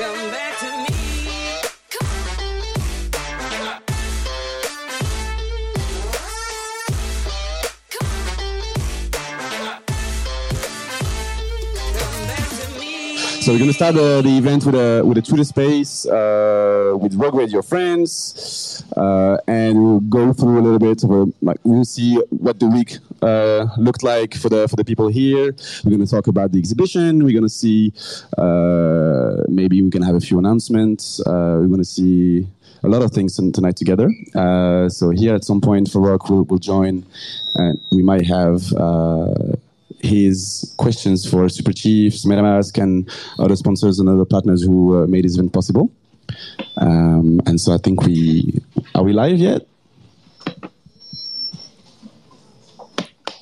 So we're gonna start uh, the event with a with a Twitter space uh, with Rug Radio France, uh, and we'll go through a little bit. A, like we'll see what the week uh, looked like for the for the people here. We're gonna talk about the exhibition. We're gonna see uh, maybe we can have a few announcements. Uh, we're gonna see a lot of things tonight together. Uh, so here at some point, Farokh will will join, and we might have. Uh, his questions for Super Chiefs, MetaMask, and other sponsors and other partners who made this event possible. Um, and so I think we are we live yet?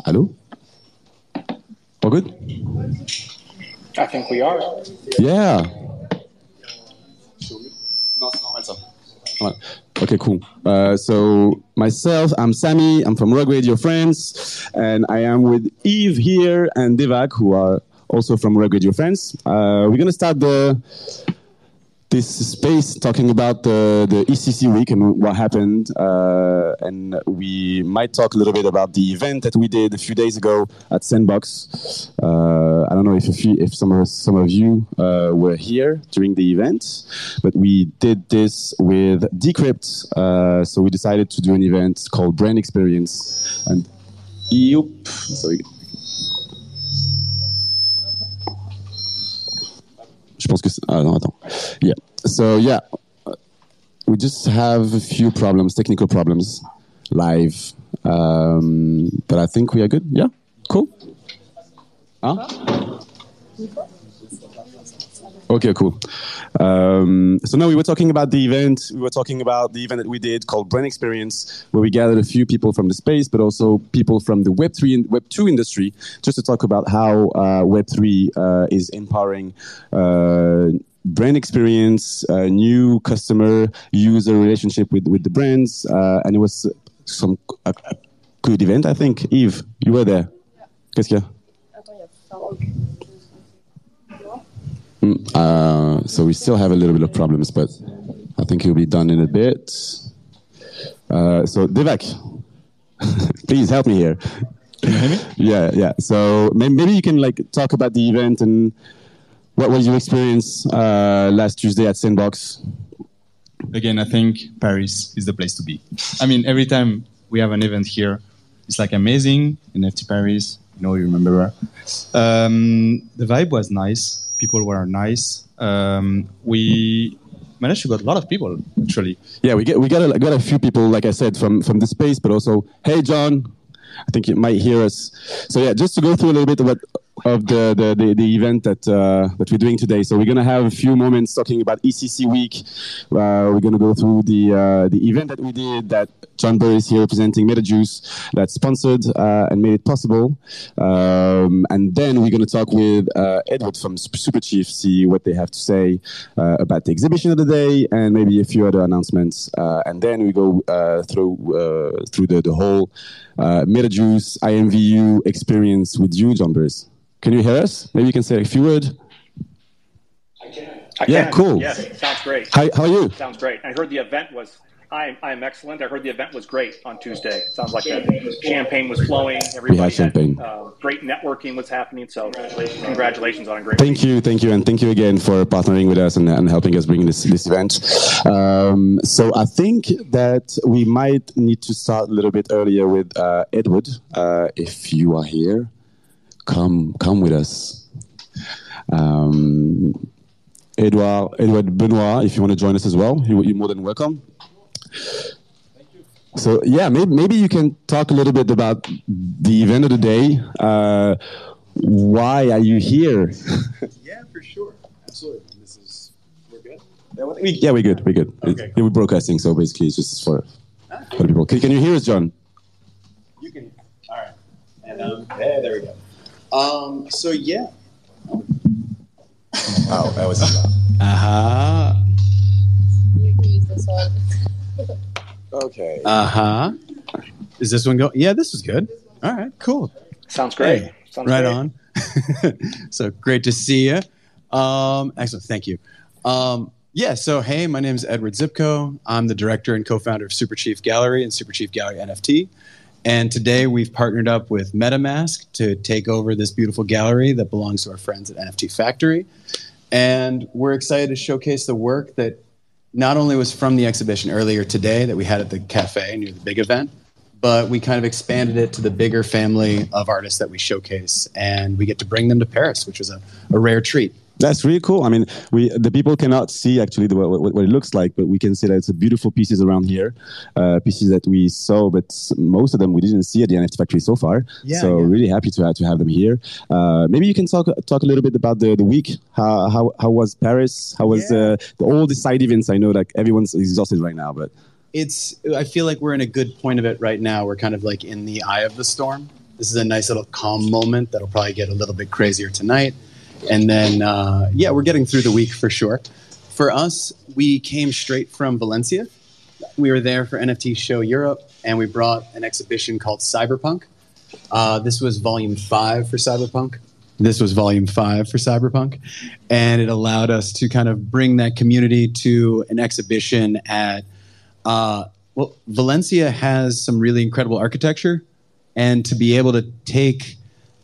Hello? All good? I think we are. Yeah. Okay, cool. Uh, so myself, I'm Samy. I'm from Rug Radio France, and I am with Eve here and Devak, who are also from Rug Radio France. Uh, we're gonna start the this space talking about the, the EthCC week and what happened, uh, and we might talk a little bit about the event that we did a few days ago at Sandbox. Uh, I don't know if few, if some of some of you uh, were here during the event, but we did this with Decrypt. Uh, so we decided to do an event called Brand Experience, and Yup. Sorry. Je pense que ah non attends. Yeah. So yeah, we just have a few problems, technical problems, live. Um, but I think we are good. Yeah. Cool. Okay, cool. Um, so now we were talking about the event. We were talking about the event that we did called Brand Experience, where we gathered a few people from the space, but also people from the Web three and Web two industry, just to talk about how uh, Web three uh, is empowering. Uh, brand experience, uh, new customer user relationship with, with the brands, uh, and it was some a, a good event, I think. Eve, you were there. Qu'est-ce qu'il y a? Mm, uh, so we still have a little bit of problems, but I think it'll be done in a bit. Uh, so Devak, please help me here. Can you hear me? Yeah, yeah. So maybe you can like talk about the event and what was your experience uh, last Tuesday at Sandbox? Again, I think Paris is the place to be. I mean, every time we have an event here, it's like amazing. NFT Paris, you know, you remember. Um, the vibe was nice. People were nice. Um, we managed to get a lot of people, actually. Yeah, we get we got a, got a few people, like I said, from from the space, but also, hey John, I think you might hear us. So yeah, just to go through a little bit what of the the, the, the event that uh, that we're doing today. So we're gonna have a few moments talking about EthCC week. Uh, we're gonna go through the uh, the event that we did that John Burr is here representing MetaJuice that sponsored uh, and made it possible. Um, and then we're gonna talk with uh, Edward from Sup- Super Chief, see what they have to say uh, about the exhibition of the day and maybe a few other announcements. And then we go through through the, the whole MetaJuice IMVU experience with you, John Burrs. Can you hear us? Maybe you can say a few words. I can. Yeah, can. cool. Yes, sounds great. How, how are you? Sounds great. I heard the event was. I'm, I'm excellent. I heard the event was great on Tuesday. Sounds like the champagne was flowing. Everybody champagne. uh, great networking was happening. So congratulations on a great. Thank you, thank you, and thank you again for partnering with us and, and helping us bring this this event. Um, so I think that we might need to start a little bit earlier with uh, Edward. Uh, if you are here, come come with us. Um, Edward Edward Benoit, if you want to join us as well, you, you're more than welcome. So yeah, maybe, maybe you can talk a little bit about the event of the day. Uh, why are you here? Yeah, for sure. Absolutely. This is we're good. We, yeah, we're good. We're good. Okay, Yeah, we're broadcasting, so basically it's just for, for the people. Can, can you hear us, John? You can. All right. And um, yeah, there we go. Um. So yeah. Oh, that was. Uh-huh. You can use this one. okay. Uh-huh. Is this one go? Yeah, this is good. All right, cool. Sounds great. Hey, Sounds right great. on. so great to see you. Um, excellent. Thank you. Um, yeah, so hey, my name is Edward Zipco. I'm the director and co founder of Super Chief Gallery and Super Chief Gallery NFT. And today we've partnered up with MetaMask to take over this beautiful gallery that belongs to our friends at NFT Factory. And we're excited to showcase the work that not only was from the exhibition earlier today that we had at the cafe near the big event, but we kind of expanded it to the bigger family of artists that we showcase. And we get to bring them to Paris, which was a, a rare treat. That's really cool. I mean, we the people cannot see actually the, what, what it looks like, but we can see that it's a beautiful pieces around here, uh, pieces that we saw, but most of them we didn't see at the NFT factory so far. Yeah, so yeah. really happy to have to have them here. Uh, maybe you can talk talk a little bit about the, the week. How, how how was Paris? How was Yeah. uh, the, all the side events? I know like everyone's exhausted right now, but it's i feel like we're in a good point of it right now we're kind of like in the eye of the storm this is a nice little calm moment that'll probably get a little bit crazier tonight and then uh, yeah we're getting through the week for sure. For us we came straight from valencia. We were there for nft show europe and we brought an exhibition called cyberpunk. Uh, this was volume five for cyberpunk. This was volume five for cyberpunk. And it allowed us to kind of bring that community to an exhibition at uh, well, Valencia has some really incredible architecture, and to be able to take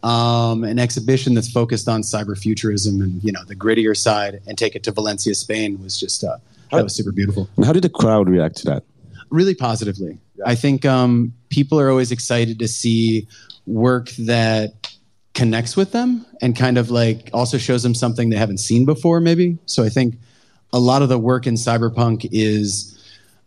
um, an exhibition that's focused on cyberfuturism and you know the grittier side and take it to Valencia, Spain was just uh, that was super beautiful. and how did the crowd react to that? Really positively. I think um, people are always excited to see work that connects with them and kind of like also shows them something they haven't seen before, maybe. So I think a lot of the work in cyberpunk is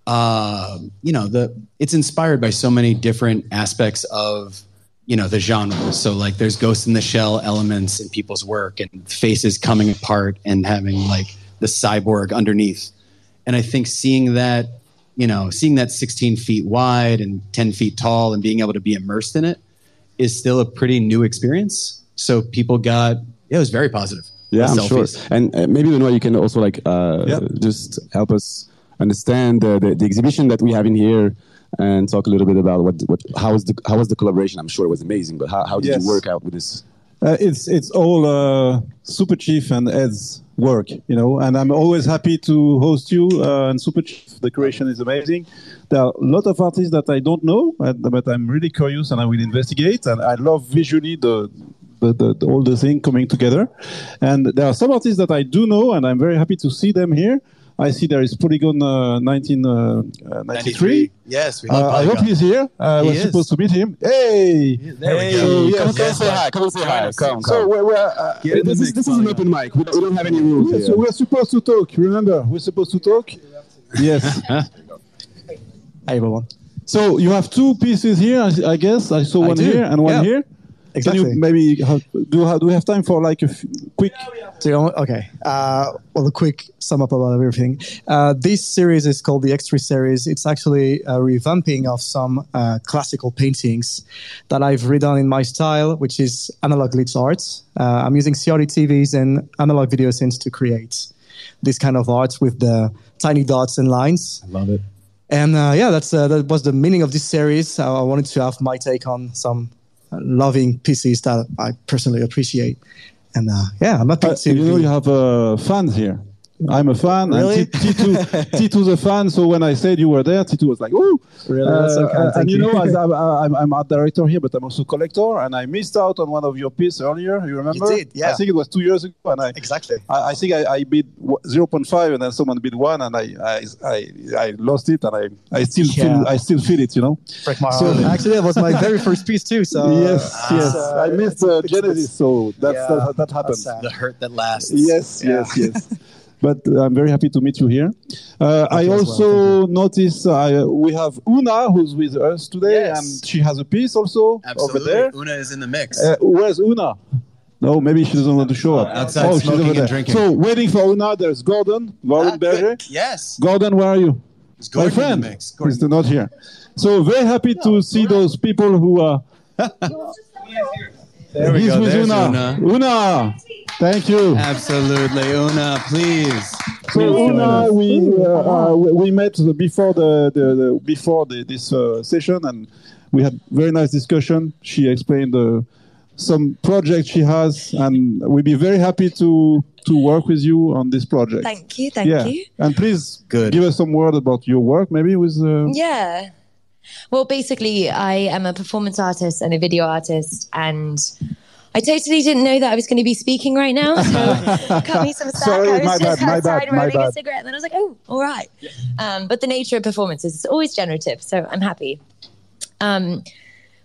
uh, you know the it's inspired by so many different aspects of you know the genre so like there's ghost in the shell elements in people's work and faces coming apart and having like the cyborg underneath and i think seeing that you know seeing that 16 feet wide and 10 feet tall and being able to be immersed in it is still a pretty new experience so people got yeah, it was very positive Yeah, I'm Selfies. sure. And uh, maybe Benoit, you can also like uh, Yep. just help us understand the, the exhibition that we have in here and talk a little bit about what what how was the how was the collaboration? I'm sure it was amazing, but how, how did Yes. you work out with this? Uh, it's it's all uh, Super Chief and Ed's work, you know, and I'm always happy to host you. Uh, and Super Chief creation is amazing. There are a lot of artists that I don't know, but I'm really curious and I will investigate. And I love visually the. The, the, the, all the thing coming together, and there are some artists that I do know, and I'm very happy to see them here. I see there is Polygon uh, 1993. yes we Uh, I hope he's here. I He was is. supposed to meet him. Hey, there we go. yes, come, yes. say hi. Come and say hi. Come, So we're, we're, uh, Get this is this is an open mic. We don't, we don't have any rules yeah, here. so we're supposed to talk. Remember, we're supposed to talk. Yes. Hi everyone. so you have two pieces here, I, I guess. I saw I one do, here and one yeah. here. Exactly. Can you maybe have, do have, do we have time for like a f- quick? So, you want- okay. Uh, well, a quick sum up about everything. Uh, this series is called the X3 series. It's actually a revamping of some uh, classical paintings that I've redone in my style, which is analog glitch art. Uh, I'm using CRT TVs and analog video synths to create this kind of art with the tiny dots and lines. I love it And uh, yeah, that's uh, that was the meaning of this series. Uh, I wanted to have my take on some loving pieces that I personally appreciate. And uh, yeah, I'm happy Uh, to. you know, you have uh, fans here. I'm a fan, Really? and T- T2, T2's a fan. So when I said you were there, T2 was like, "Ooh!" Really? That's so kind. Uh, and you you. know, as I'm, I'm, I'm art director here, but I'm also collector, and I missed out on one of your pieces earlier. You remember? You did, yeah. I think it was two years ago, and I Exactly. I, I think I, I bid 0.5 and then someone bid one and I I, I, I lost it and I, I still feel I still feel it you know Break my So- heart. Actually, that was my very first piece too. So yes yes uh, I missed uh, Genesis so that's Yeah, that, that happened that's the hurt that lasts yes yes yes but uh, I'm very happy to meet you here uh, I you as well, also noticed uh, we have Una who's with us today Yes. and she has a piece also over there una is in the mix uh, where's Una no, maybe she doesn't want to show up. Outside oh, she's over there. drinking. So, waiting for Una, there's Gordon, Gordon Ah, Berger. yes Gordon, where are you? It's My Gordon in the friend mix. is Gordon. not here. So very happy to see those people who are. There we He's go. with There's Una. Una. Una, thank you. Absolutely, Una, please. So Una, we uh, uh, we we met before the, the, the before the, this uh, session, and we had very nice discussion. She explained the some project she has, and we'd be very happy to to work with you on this project. Thank you, thank yeah. you. And please Good. give us some word about your work, maybe with. Uh, Yeah. Well, basically, I am a performance artist and a video artist, and I totally didn't know that I was going to be speaking right now. So cut me some slack. Sorry, I was just bad, my outside bad, rolling a cigarette, and then I was like, "Oh, all right." Um, but the nature of performances is always generative, so I'm happy. Um,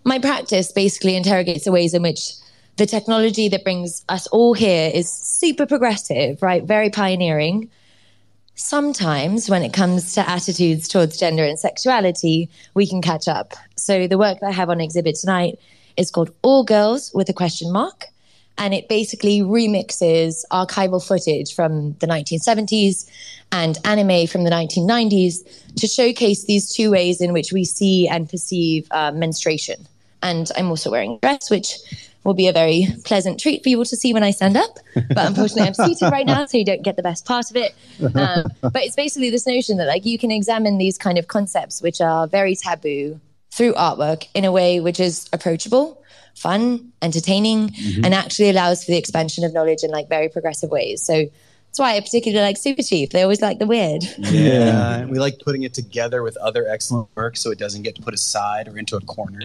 my practice basically interrogates the ways in which the technology that brings us all here is super progressive, right? Very pioneering. Sometimes, when it comes to attitudes towards gender and sexuality, we can catch up. So, the work that I have on exhibit tonight is called All Girls with a question mark. And it basically remixes archival footage from the 1970s and anime from the 1990s to showcase these two ways in which we see and perceive uh, menstruation. And I'm also wearing a dress, which will be a very pleasant treat for you all to see when I stand up. But unfortunately, I'm seated right now, so you don't get the best part of it. Um, but it's basically this notion that like you can examine these kind of concepts, which are very taboo, through artwork in a way which is approachable, fun, entertaining, Mm-hmm. and actually allows for the expansion of knowledge in like very progressive ways. So that's why I particularly like Super Chief. They always like the weird. Yeah, and we like putting it together with other excellent work so it doesn't get put aside or into a corner,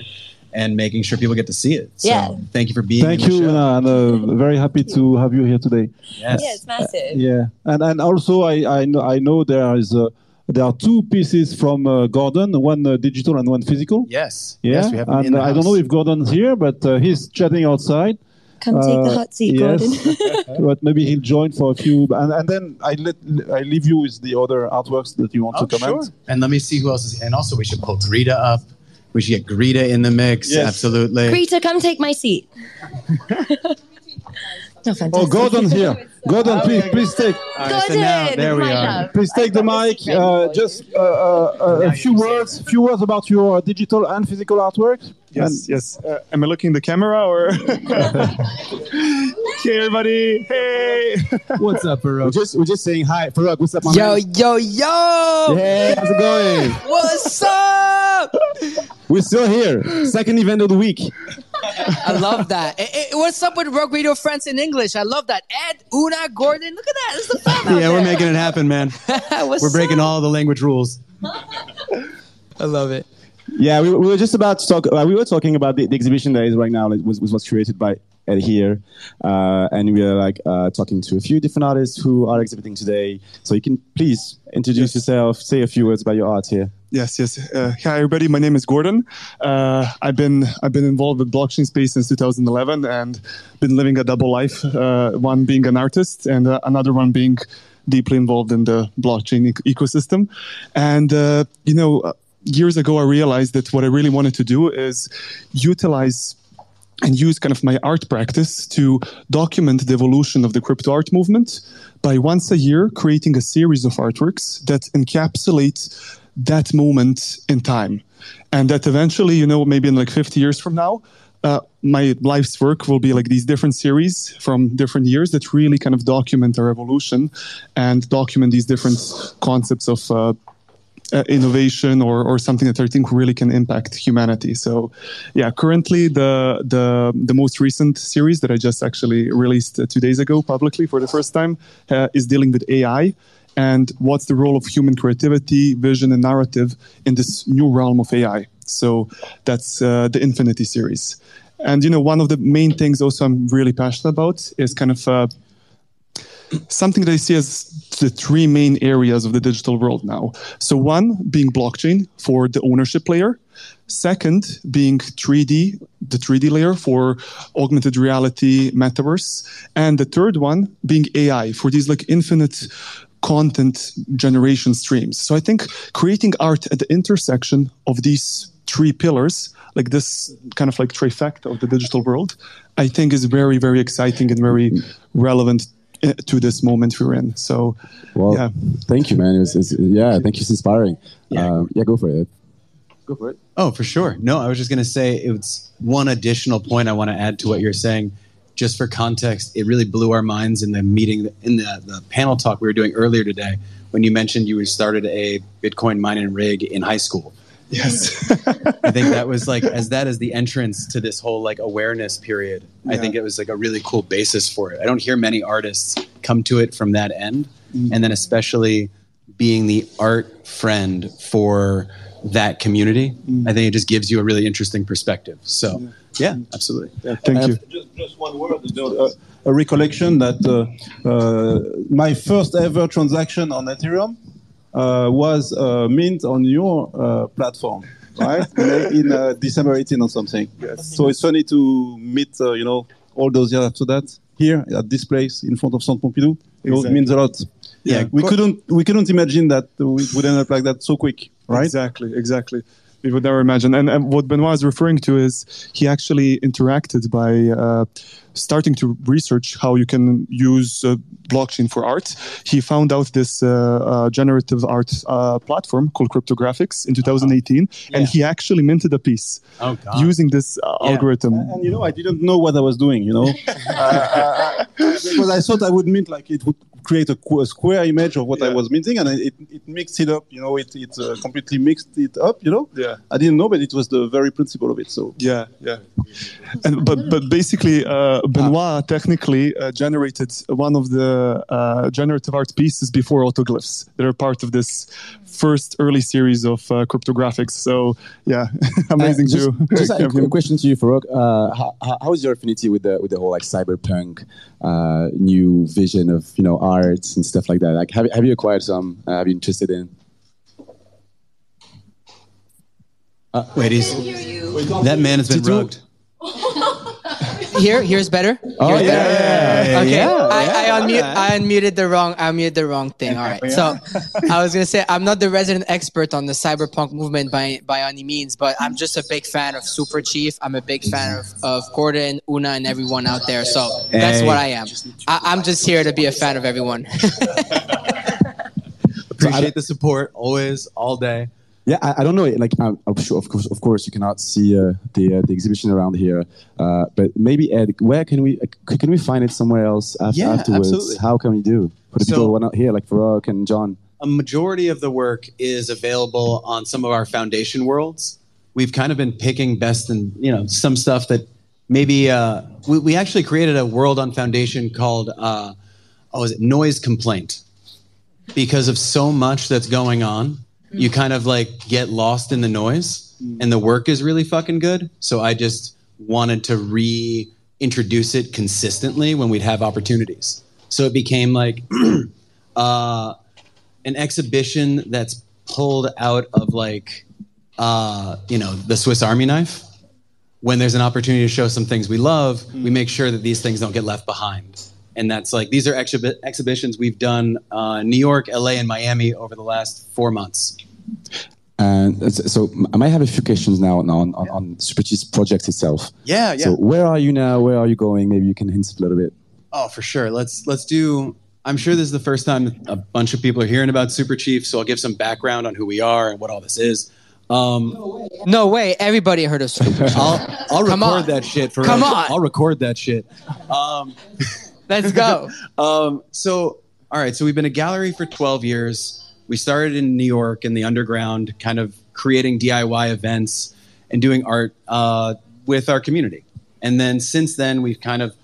and making sure people get to see it. So Yeah. thank you for being. Thank in the you, show. Una, and uh, very happy to have you here today. Yes. Yeah, it's massive. Yeah, and and also I I know I know there is uh, there are two pieces from uh, Gordon, one uh, digital and one physical. Yes. Yeah, Yes, we have and in the I don't know if Gordon's here, but uh, he's chatting outside. Come take the Uh, hot seat, yes. Gordon. but maybe he'll join for a few, and, and then I let I leave you with the other artworks that you want Oh, to comment. sure. And let me see who else is. And also, we should pull Greta up. We should get Greta in the mix. Yes. Absolutely. Greta, come take my seat. oh, fantastic. Oh, Gordon's here. Gordon, please, please take, All right, so now, there we are. please take the mic. Uh, just uh, uh, a few words, few words about your digital and physical artwork. Yes, yes. Uh, am I looking the camera or? hey, everybody! Hey! What's up, We're just we're just saying hi. Farokh, what's up, my Yo, man? yo, yo! Hey, how's it going? What's up? We're still here. Second event of the week. I love that. Eh, eh, what's up with Rug Radio France in English? I love that. Ed, Una, Gordon, look at that. It's the fam out Yeah, we're making it happen, man. We're breaking up? all the language rules. I love it. Yeah, we, we were just about to talk. Uh, we were talking about the, the exhibition that is right now. It was, was what's created by Ed here, uh, and we are like uh, talking to a few different artists who are exhibiting today. So you can please introduce yourself, say a few words about your art here. Yes, yes. Uh, hi, everybody. My name is Gordon. Uh, I've been I've been involved with blockchain space since 2011 and been living a double life. Uh, one being an artist and uh, another one being deeply involved in the blockchain ec- ecosystem. And uh, you know, uh, years ago, I realized that what I really wanted to do is utilize and use kind of my art practice to document the evolution of the crypto art movement by once a year creating a series of artworks that encapsulate that moment in time. And that eventually, you know, maybe in like 50 years from now, uh, my life's work will be like these different series from different years that really kind of document our evolution and document these different concepts of uh, uh, innovation or, or something that I think really can impact humanity. So, yeah, currently the the the most recent series that I just actually released uh, two days ago publicly for the first time uh, is dealing with AI and what's the role of human creativity, vision, and narrative in this new realm of AI. So that's uh, the Infinity series. And you know, one of the main things also I'm really passionate about is kind of uh, something that I see as the three main areas of the digital world now. So, one being blockchain for the ownership layer, second being 3D, the 3D layer for augmented reality, metaverse, and the third one being AI for these like infinite content generation streams. So, I think creating art at the intersection of these three pillars like this kind of like trifecta of the digital world i think is very very exciting and very relevant uh, to this moment we're in so Well, yeah thank you, man. It was, it's, yeah, thank you. It's inspiring. Yeah. Um, yeah, go for it. Go for it. Oh, for sure. No, I was just going to say it's one additional point I want to add to what you're saying. Just for context, it really blew our minds in the meeting, in the, the panel talk we were doing earlier today, when you mentioned you started a Bitcoin mining rig in high school. Yes. I think that was like as that is the entrance to this whole like awareness period. I think it was like a really cool basis for it. I don't hear many artists come to it from that end, Mm. and then especially being the art friend for that community. Mm. I think it just gives you a really interesting perspective. So yeah, absolutely. Thank you. Just, just one word. uh, a recollection that uh, uh, my first ever transaction on Ethereum uh, was uh, mint on your uh, platform, right? in uh, December 18 or something. Yes. So it's funny to meet, uh, you know, all those years after that here at this place in front of Centre Pompidou. You know, It means a lot. Yeah, we couldn't we couldn't imagine that we would end up like that so quick, right? Exactly, exactly. We would never imagine. And, and what Benoit is referring to is he actually interacted by uh, starting to research how you can use uh, blockchain for art. He found out this uh, uh, generative art uh, platform called Cryptographics in 2018, and he actually minted a piece Oh god. using this uh, algorithm. And you know, I didn't know what I was doing. You know, because I thought I would mint like it would create a, qu- a square image of what I was minting, and it, it mixed it up. You know, it it uh, completely mixed it up. You know, Yeah. I didn't know, but it was the very principle of it. So Yeah, yeah. And but but basically, uh, Benoit technically uh, generated one of the uh, generative art pieces before autoglyphs. They're part of this first early series of uh, cryptographics. So yeah, amazing Uh, just, too. Just a, a question to you, Farokh. Uh, how, how- how is your affinity with the with the whole like cyberpunk uh, new vision of you know arts and stuff like that? Like, have, have you acquired some? Uh, have you interested in? Wait, he's that man has been Did you- rugged. Here, here's better. Oh Here's yeah, better? yeah, Okay, yeah, I, yeah. I unmute. I unmuted the wrong. I unmuted the wrong thing. All right. So, I was gonna say I'm not the resident expert on the cyberpunk movement by by any means, but I'm just a big fan of Super Chief. I'm a big fan of, of Gordon, Una, and everyone out there. So that's Hey. what I am. I, I'm just here to be a fan of everyone. Appreciate the support always, all day. Yeah, I, I don't know. Like, I'm, I'm sure, of course, of course, you cannot see uh, the uh, the exhibition around here. Uh, but maybe Ed, where can we uh, can we find it somewhere else Yeah, afterwards? absolutely. How can we do for the So- people who are not here, like Farokh and John? a majority of the work is available on some of our foundation worlds. We've kind of been picking best and you know some stuff that maybe uh, we, we actually created a world on foundation called uh, oh is it noise complaint because of so much that's going on you kind of like get lost in the noise and the work is really fucking good so i just wanted to reintroduce it consistently when we'd have opportunities so it became like uh, an exhibition that's pulled out of like uh, you know the Swiss Army knife. When there's an opportunity to show some things we love, we make sure that these things don't get left behind. And that's like these are exhibi- exhibitions we've done uh, New York, LA, and Miami over the last four months. And so I might have a few questions now on on, on, on Super Chief's project itself. Yeah, yeah. So where are you now? Where are you going? Maybe you can hint a little bit. Oh, for sure. Let's let's do. I'm sure this is the first time a bunch of people are hearing about Super Chief, so I'll give some background on who we are and what all this is. Um, no way. Everybody heard of Super Chief. I'll I'll record on. that shit for Come real. on. I'll record that shit. Um, Let's go. um, so all right, so we've been a gallery for 12 years. We started in New York in the underground, kind of creating DIY events and doing art uh, with our community. And then since then, we've kind of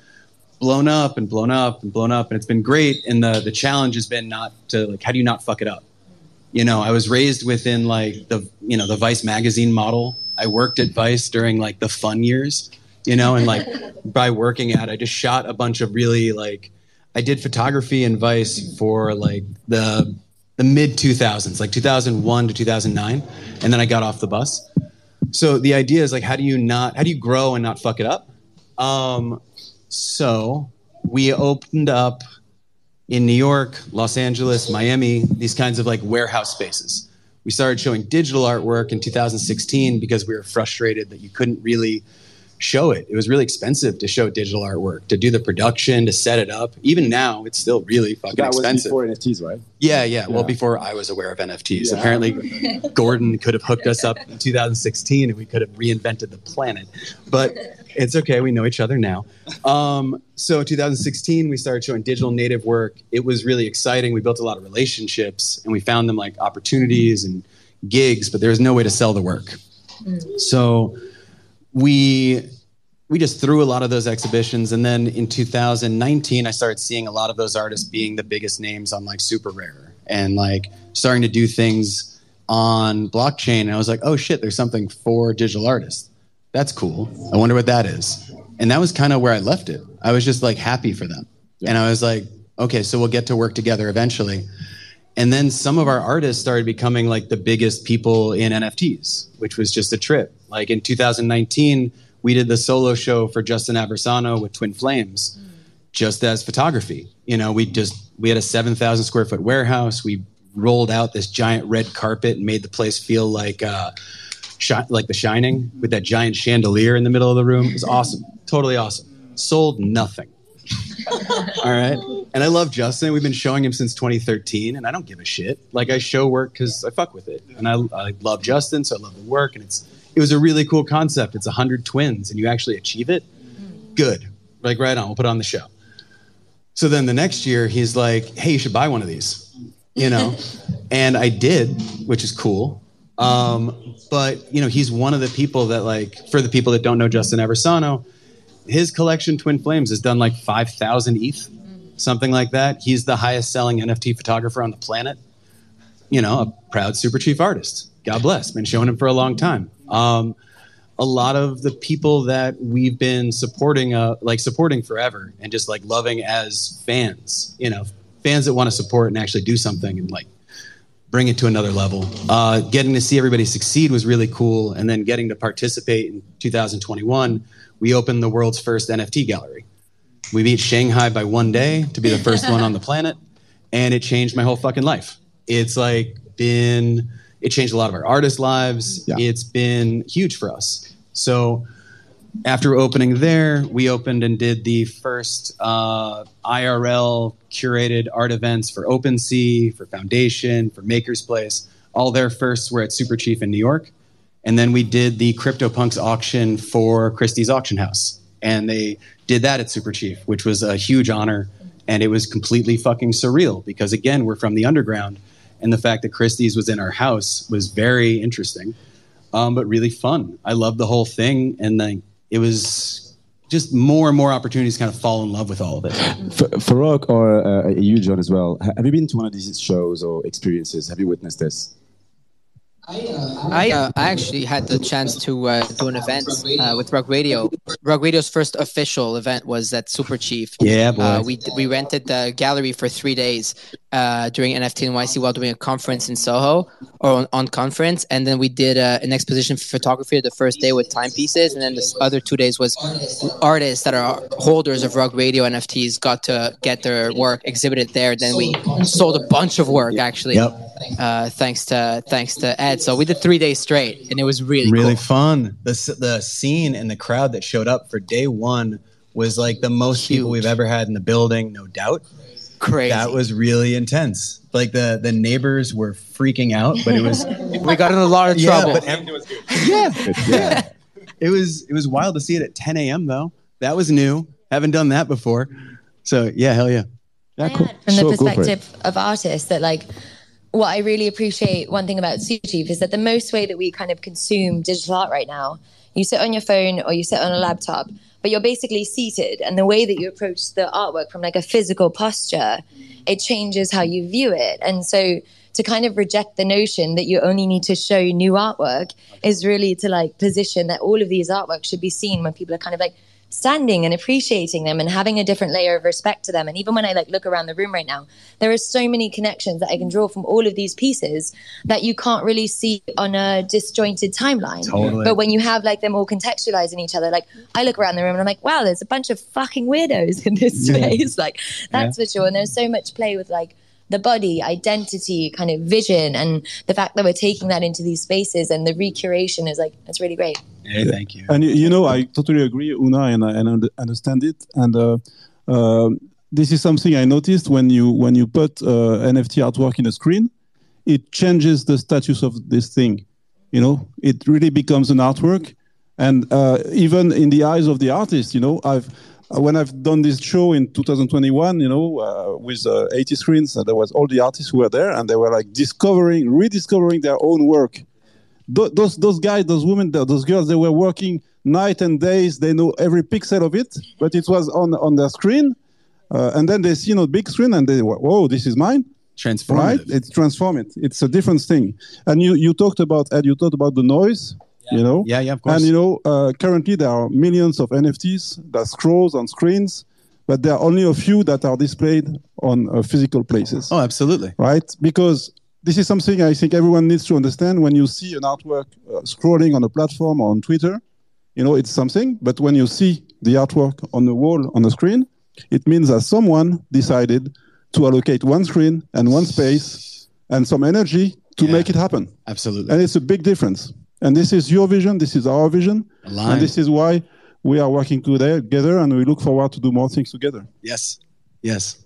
blown up and blown up and blown up, and it's been great. And the the challenge has been not to like, how do you not fuck it up? You know, I was raised within like the you know the Vice magazine model. I worked at Vice during like the fun years, you know, and like by working at, I just shot a bunch of really like I did photography and Vice for like the the mid 2000s, like 2001 to 2009, and then I got off the bus. So the idea is like, how do you not, how do you grow and not fuck it up? Um, so we opened up in New York, Los Angeles, Miami, these kinds of like warehouse spaces. We started showing digital artwork in 2016 because we were frustrated that you couldn't really show it. It was really expensive to show digital artwork, to do the production, to set it up. Even now, it's still really fucking that was expensive. before NFTs, right? Yeah, yeah. Well, before I was aware of NFTs. Yeah. Apparently, Gordon could have hooked us up in 2016 and we could have reinvented the planet. But it's okay. We know each other now. Um, so, 2016, we started showing digital native work. It was really exciting. We built a lot of relationships and we found them like opportunities and gigs, but there was no way to sell the work. So we we just threw a lot of those exhibitions, and then in 2019, I started seeing a lot of those artists being the biggest names on like Super Rare and like starting to do things on blockchain. And I was like, oh shit, there's something for digital artists. That's cool. I wonder what that is. And that was kind of where I left it. I was just like happy for them, and I was like, okay, so we'll get to work together eventually. And then some of our artists started becoming like the biggest people in NFTs, which was just a trip. Like in 2019, we did the solo show for Justin Aversano with Twin Flames, just as photography. You know, we just we had a 7,000 square foot warehouse. We rolled out this giant red carpet and made the place feel like uh, shi- like The Shining with that giant chandelier in the middle of the room. It was awesome, totally awesome. Sold nothing. All right. And I love Justin. We've been showing him since 2013, and I don't give a shit. Like I show work because I fuck with it, and I, I love Justin, so I love the work. And it's it was a really cool concept. It's hundred twins, and you actually achieve it. Good. Like right on. We'll put it on the show. So then the next year, he's like, "Hey, you should buy one of these," you know, and I did, which is cool. Um, but you know, he's one of the people that like for the people that don't know Justin Aversano, his collection Twin Flames has done like 5,000 ETH, something like that. He's the highest selling NFT photographer on the planet. You know, a proud super chief artist. God bless. Been showing him for a long time. Um, a lot of the people that we've been supporting, uh, like supporting forever and just like loving as fans, you know, fans that want to support and actually do something and like bring it to another level. Uh, getting to see everybody succeed was really cool. And then getting to participate in 2021, we opened the world's first NFT gallery. We beat Shanghai by one day to be the first one on the planet, and it changed my whole fucking life. It's like been, it changed a lot of our artists' lives. It's been huge for us. So after opening there, we opened and did the first uh, IRL curated art events for OpenSea, for Foundation, for Maker's Place. All their firsts were at Super Chief in New York. And then we did the CryptoPunks auction for Christie's Auction House. And they did that at Super Chief, which was a huge honor. And it was completely fucking surreal because, again, we're from the underground. And the fact that Christie's was in our house was very interesting, um, but really fun. I loved the whole thing. And then it was just more and more opportunities to kind of fall in love with all of it. Rock or uh, you, John, as well, have you been to one of these shows or experiences? Have you witnessed this? I uh, I actually had the chance to uh, do an event uh, with Rug Radio. Rug Radio's first official event was at Super Chief. Yeah, boy. Uh, we we rented the gallery for three days uh, during NFT NYC while doing a conference in Soho or on, on conference, and then we did uh, an exposition for photography the first day with timepieces, and then the other two days was artists that are holders of Rug Radio NFTs got to get their work exhibited there. Then we sold a bunch of work actually. Yep. Uh, thanks to thanks to Ed. So we did three days straight, and it was really really cool. fun. The the scene and the crowd that showed up for day one was like the most people we've ever had in the building, no doubt. Crazy. That was really intense. Like the the neighbors were freaking out, but it was we got in a lot of Yeah, trouble. but ev- yeah, yeah. It was it was wild to see it at 10 a.m. though. That was new. Haven't done that before. So yeah, hell yeah. Yeah, cool. from the So go for perspective of artists that like what I really appreciate one thing about Super is that the most way that we kind of consume digital art right now, you sit on your phone or you sit on a laptop, but you're basically seated and the way that you approach the artwork from like a physical posture, it changes how you view it. And so to kind of reject the notion that you only need to show new artwork is really to like position that all of these artworks should be seen when people are kind of like standing and appreciating them and having a different layer of respect to them and even when i like look around the room right now there are so many connections that i can draw from all of these pieces that you can't really see on a disjointed timeline Totally. but when you have like them all contextualizing each other like i look around the room and i'm like wow there's a bunch of fucking weirdos in this Yeah. space like that's Yeah. for sure and there's so much play with like the body identity kind of vision and the fact that we're taking that into these spaces and the recuration is like it's really great Hey, thank you. And you- you know, I totally agree, Una, and I and understand it. And uh, um this is something I noticed when you when you put uh, NFT artwork in a screen, it changes the status of this thing. You know, it really becomes an artwork, and uh, even in the eyes of the artist, you know, I've uh, when I've done this show in 2021, you know, uh, with uh, 80 screens, uh, there was all the artists who were there, and they were like discovering, rediscovering their own work. Th- those those guys, those women, th- those girls, they were working night and days. They know every pixel of it, but it was on on their screen, uh, and then they see on a big screen, and they were, whoa, this is mine. Transformative. Right? It's transform it. It's a different thing. And you you talked about Ed. You talked about the noise. You know. Yeah, yeah, of course. And you know, uh, currently there are millions of NFTs that scrolls on screens, but there are only a few that are displayed on uh, physical places. Oh, absolutely. Right? Because this is something I think everyone needs to understand. When you see an artwork uh, scrolling on a platform or on Twitter, you know it's something. But when you see the artwork on the wall on the screen, it means that someone decided to allocate one screen and one space and some energy to make it happen. Absolutely. And it's a big difference. And this is your vision. This is our vision. Aligned. And this is why we are working together and we look forward to do more things together. Yes. Yes.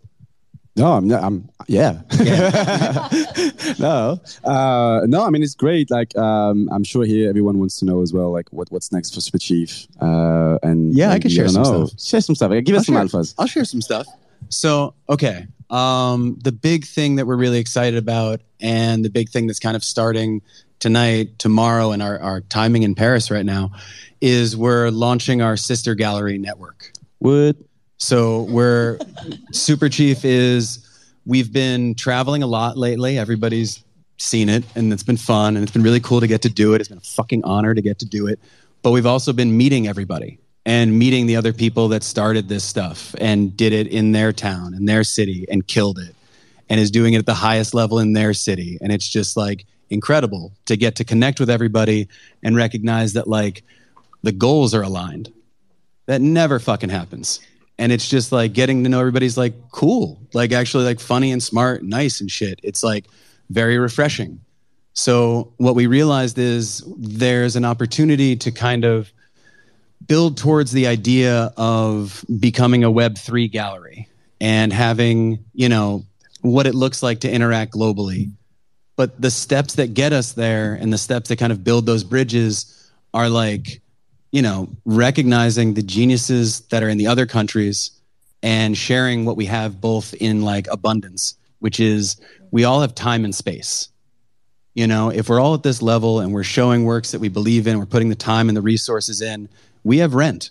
No, I'm, not- I'm yeah. no, uh, no. I mean, it's great. Like, um, I'm sure here everyone wants to know as well, like what, what's next for Super Chief. Uh, and Yeah, I can share some know. stuff. Share some stuff. Give I'll us some share- alphas. I'll share some stuff. So, okay. Um, the big thing that we're really excited about, and the big thing that's kind of starting tonight, tomorrow, and our, our timing in Paris right now, is we're launching our sister gallery network. Would so we're Super Chief is we've been traveling a lot lately. Everybody's seen it, and it's been fun, and it's been really cool to get to do it. It's been a fucking honor to get to do it. But we've also been meeting everybody and meeting the other people that started this stuff and did it in their town, in their city, and killed it, and is doing it at the highest level in their city. And it's just like incredible to get to connect with everybody and recognize that like the goals are aligned. That never fucking happens. And it's just like getting to know everybody's like cool, like actually like funny and smart, and nice and shit. It's like very refreshing. So what we realized is there's an opportunity to kind of build towards the idea of becoming a web3 gallery and having, you know, what it looks like to interact globally. But the steps that get us there and the steps that kind of build those bridges are like you know, recognizing the geniuses that are in the other countries and sharing what we have both in like abundance, which is we all have time and space. You know, if we're all at this level and we're showing works that we believe in, we're putting the time and the resources in, we have rent.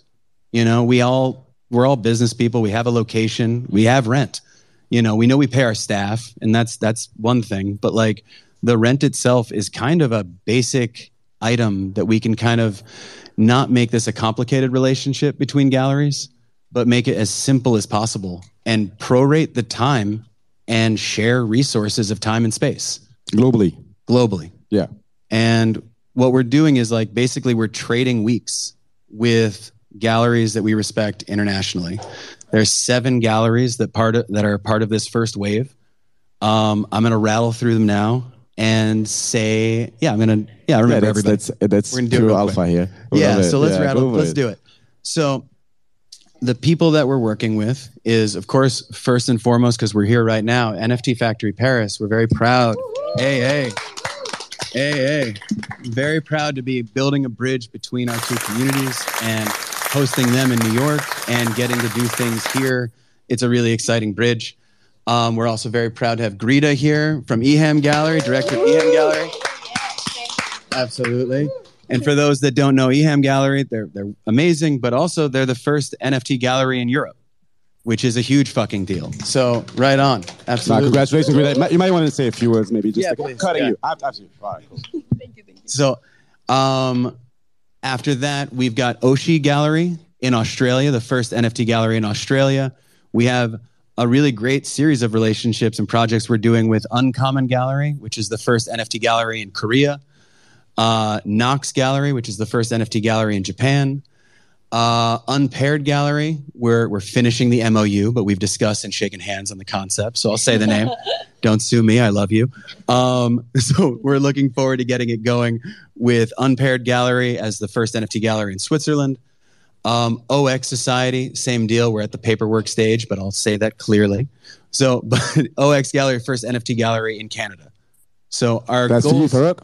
You know, we all we're all business people, we have a location, we have rent. You know, we know we pay our staff and that's that's one thing, but like the rent itself is kind of a basic item that we can kind of not make this a complicated relationship between galleries, but make it as simple as possible and prorate the time and share resources of time and space globally. Globally. Yeah. And what we're doing is like basically we're trading weeks with galleries that we respect internationally. There's seven galleries that part of, that are part of this first wave. Um, I'm going to rattle through them now and say, yeah, I'm going to, yeah, I remember that's, everybody. That's, that's We're gonna do it alpha quick. here. We Yeah, so let's Yeah, rattle. Let's do it. So the people that we're working with is, of course, first and foremost, because we're here right now, NFT Factory Paris. We're very proud. Hey, hey, hey, hey. Very proud to be building a bridge between our two communities and hosting them in New York and getting to do things here. It's a really exciting bridge. Um, we're also very proud to have Greta here from Eham Gallery, director of Eham Gallery. Absolutely. And for those that don't know Eham Gallery, they're they're amazing, but also they're the first NFT gallery in Europe, which is a huge fucking deal. So right on, Nah, absolutely. congratulations Greta. You might- want to say a few words, maybe just Yeah, like, please, cutting yeah. you. Ab- Absolutely. All right, cool. Thank you, thank you. So, um, after that, we've got Oshi Gallery in Australia, the first NFT gallery in Australia. We have a really great series of relationships and projects we're doing with Uncommon Gallery, which is the first NFT gallery in Korea. Uh, Knox Gallery, which is the first NFT gallery in Japan. Uh, Unpaired Gallery, we're, we're finishing the MOU, but we've discussed and shaken hands on the concept. So I'll say the name. Don't sue me. I love you. Um, so we're looking forward to getting it going with Unpaired Gallery as the first NFT gallery in Switzerland. Um, OX Society, same deal. We're at the paperwork stage, but I'll say that clearly. So, but OX Gallery, first NFT gallery in Canada. So our That's for you, goals, Farokh?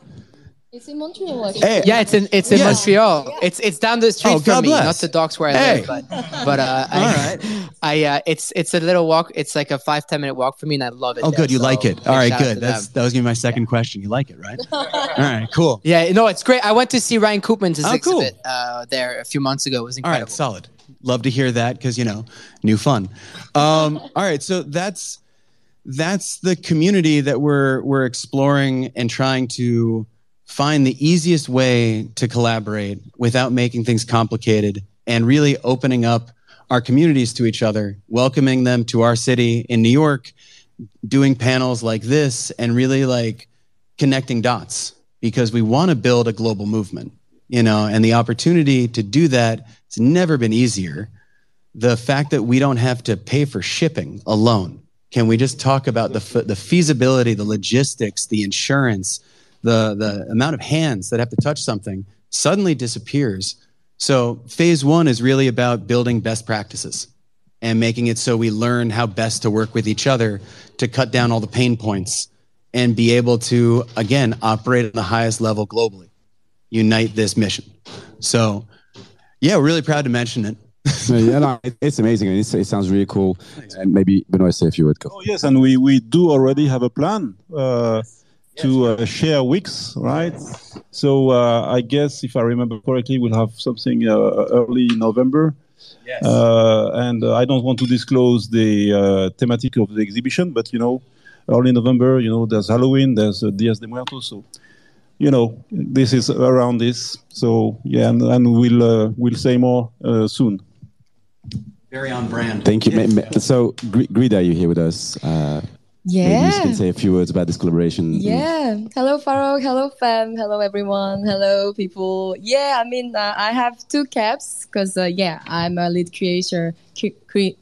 It's in Montreal. Actually. Hey, Yeah, it's in it's in Yeah. Montreal. It's it's down the street Oh, from God me, bless. not the docks where I Hey. live, but but uh, I, All right. I uh, it's it's a little walk. It's like a five ten minute walk for me, and I love it. Oh, there, good. You so like it. All right, good. That's them. that was gonna be my second question. You like it, right? All right, cool. Yeah, no, it's great. I went to see Ryan Koopman's Oh, cool. exhibit uh, there a few months ago. It was incredible. right, solid. Love to hear that because you know, new fun. Um, all right, so that's that's the community that we're we're exploring and trying to find the easiest way to collaborate without making things complicated and really opening up our communities to each other, welcoming them to our city in New York, doing panels like this and really like connecting dots because we want to build a global movement, you know, and the opportunity to do that has never been easier. The fact that we don't have to pay for shipping alone. Can we just talk about the, the feasibility, the logistics, the insurance, the, the amount of hands that have to touch something suddenly disappears. So phase one is really about building best practices and making it so we learn how best to work with each other to cut down all the pain points and be able to, again, operate at the highest level globally, unite this mission. So, yeah, we're really proud to mention it. No, yeah, no, it- it's amazing. It's, it sounds really cool. And maybe Benoit say a few words. Go. Oh yes, and we we do already have a plan uh, to uh, share weeks, right? So uh, I guess if I remember correctly, we'll have something uh, early November. Uh, and uh, I don't want to disclose the uh, thematic of the exhibition, but you know, early November, you know, there's Halloween, there's uh, Dias de Muertos, so you know, this is around this. So yeah, and, and we'll uh, we'll say more uh, soon. Very on brand. Thank you. Ma- ma- So, Gr- Grida, you here with us? Uh, Maybe you Yeah. can say a few words about this collaboration. Yeah. Hello, Farokh. Hello, fam. Hello, everyone. Hello, people. Yeah, I mean, uh, I have two caps because, uh, yeah, I'm a lead creator. Cre- cre-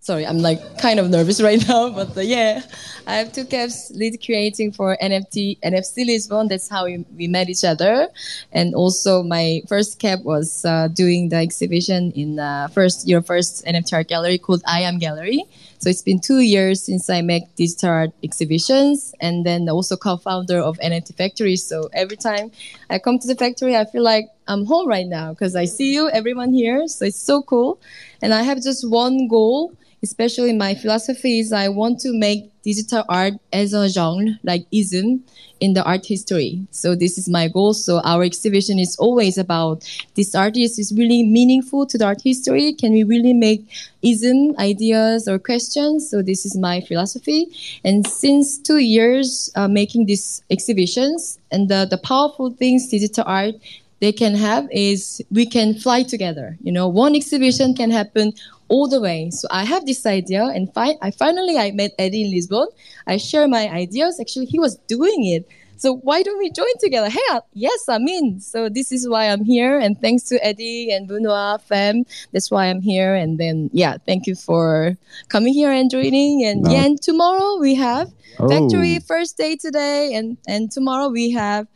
Sorry, I'm like kind of nervous right now, but uh, yeah, I have two caps lead creating for NFT, NFC Lisbon. That's how we, we met each other. And also my first cap was uh, doing the exhibition in uh, first, your first NFT art gallery called I Am Gallery. So it's been two years since I make digital art exhibitions and then also co-founder of NFT Factory. So every time I come to the factory, I feel like I'm home right now because I see you, everyone here. So it's so cool. And I have just one goal, especially my philosophy is I want to make digital art as a genre, like ism in the art history. So this is my goal. So our exhibition is always about this artist is really meaningful to the art history. Can we really make ism ideas or questions? So this is my philosophy. And since two years uh, making these exhibitions and the, the powerful things digital art they can have is we can fly together. You know, one exhibition can happen all the way. So I have this idea, and fi- I finally I met Eddie in Lisbon. I share my ideas. Actually, he was doing it. So why don't we join together? Hey, uh, yes, I'm in. So this is why I'm here, and thanks to Eddie and Benoit Fem, that's why I'm here. And then yeah, thank you for coming here and joining. And No. yeah, and tomorrow we have Oh. factory first day today, and and tomorrow we have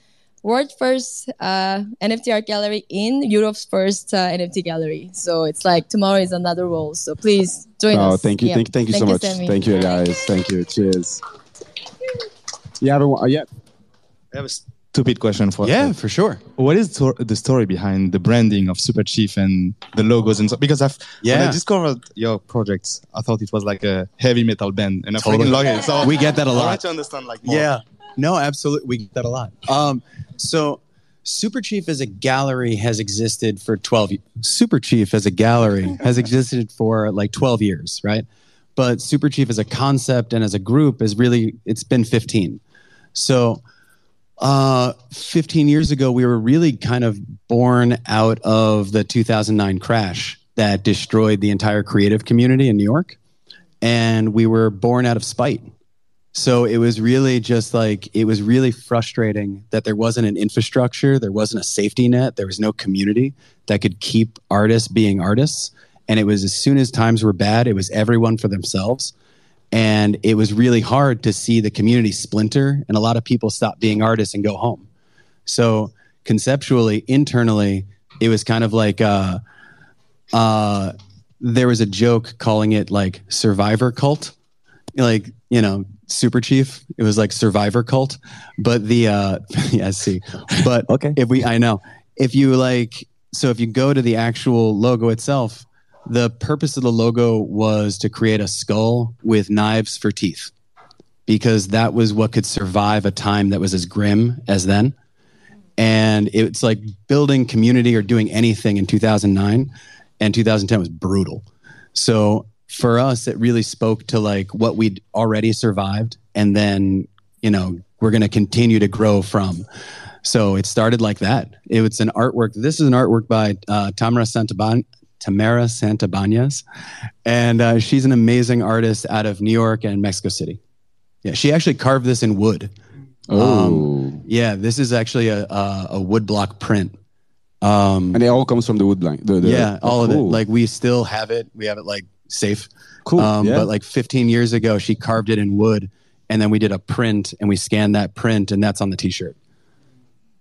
world first uh, NFT art gallery in Europe's first uh, NFT gallery. So it's like tomorrow is another role. So please join oh, us. thank you, Yeah. thank, thank you so much. Samy. Thank you, guys. Thank you. Cheers. Yeah, everyone. Uh, yeah. I have a stupid question for Yeah, for sure. What is tor- the story behind the branding of Super Chief and the logos and so? Because I've when Yeah. I discovered your projects, I thought it was like a heavy metal band, and I Totally. freaking love it. So We get that a lot. wanted to understand like more. Yeah. No, absolutely. We get that a lot. Um, so Super Chief as a gallery has existed for 12 years. Super Chief as a gallery has existed for like 12 years, right? But Super Chief as a concept and as a group is really, it's been 15. So uh, 15 years ago, we were really kind of born out of the 2009 crash that destroyed the entire creative community in New York. And we were born out of spite. So it was really just like, it was really frustrating that there wasn't an infrastructure, there wasn't a safety net, there was no community that could keep artists being artists. And it was as soon as times were bad, it was everyone for themselves. And it was really hard to see the community splinter, and a lot of people stop being artists and go home. So conceptually, internally, it was kind of like uh, uh, there was a joke calling it like survivor cult. Like, you know, Super Chief. It was like Survivor Cult, but the uh, yeah, see, but okay. If we, I know, if you like, so if you go to the actual logo itself, the purpose of the logo was to create a skull with knives for teeth, because that was what could survive a time that was as grim as then. And it's like building community or doing anything in 2009 and 2010 was brutal. So for us, it really spoke to like what we'd already survived, and then you know we're going to continue to grow from. So it started like that. It was an artwork. This is an artwork by uh, Tamara Santaban. Tamara Santabanas, and uh, she's an amazing artist out of New York and Mexico City. Yeah, she actually carved this in wood. Oh. yeah, this is actually a a, a wood block print. Um, and it all comes from the wood blank. The, the, yeah, all oh, of it. Like we still have it. We have it like safe. Cool, Um, yeah. But like 15 years ago, she carved it in wood, and then we did a print, and we scanned that print, and that's on the T-shirt.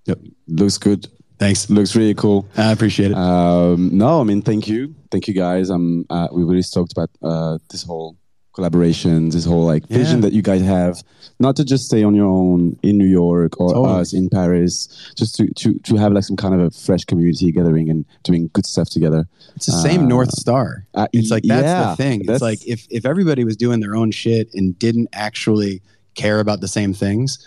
Yep, looks good. Thanks. Looks really cool. I appreciate it. Um, no, I mean, thank you, thank you guys. Um, uh, we really stoked about uh, this whole collaboration, this whole like vision that you guys have, not to just stay on your own in New York or Totally. us in Paris, just to, to to have like some kind of a fresh community gathering and doing good stuff together. It's the same Uh, North Star. uh, it's like that's yeah, the thing. It's like if if everybody was doing their own shit and didn't actually care about the same things,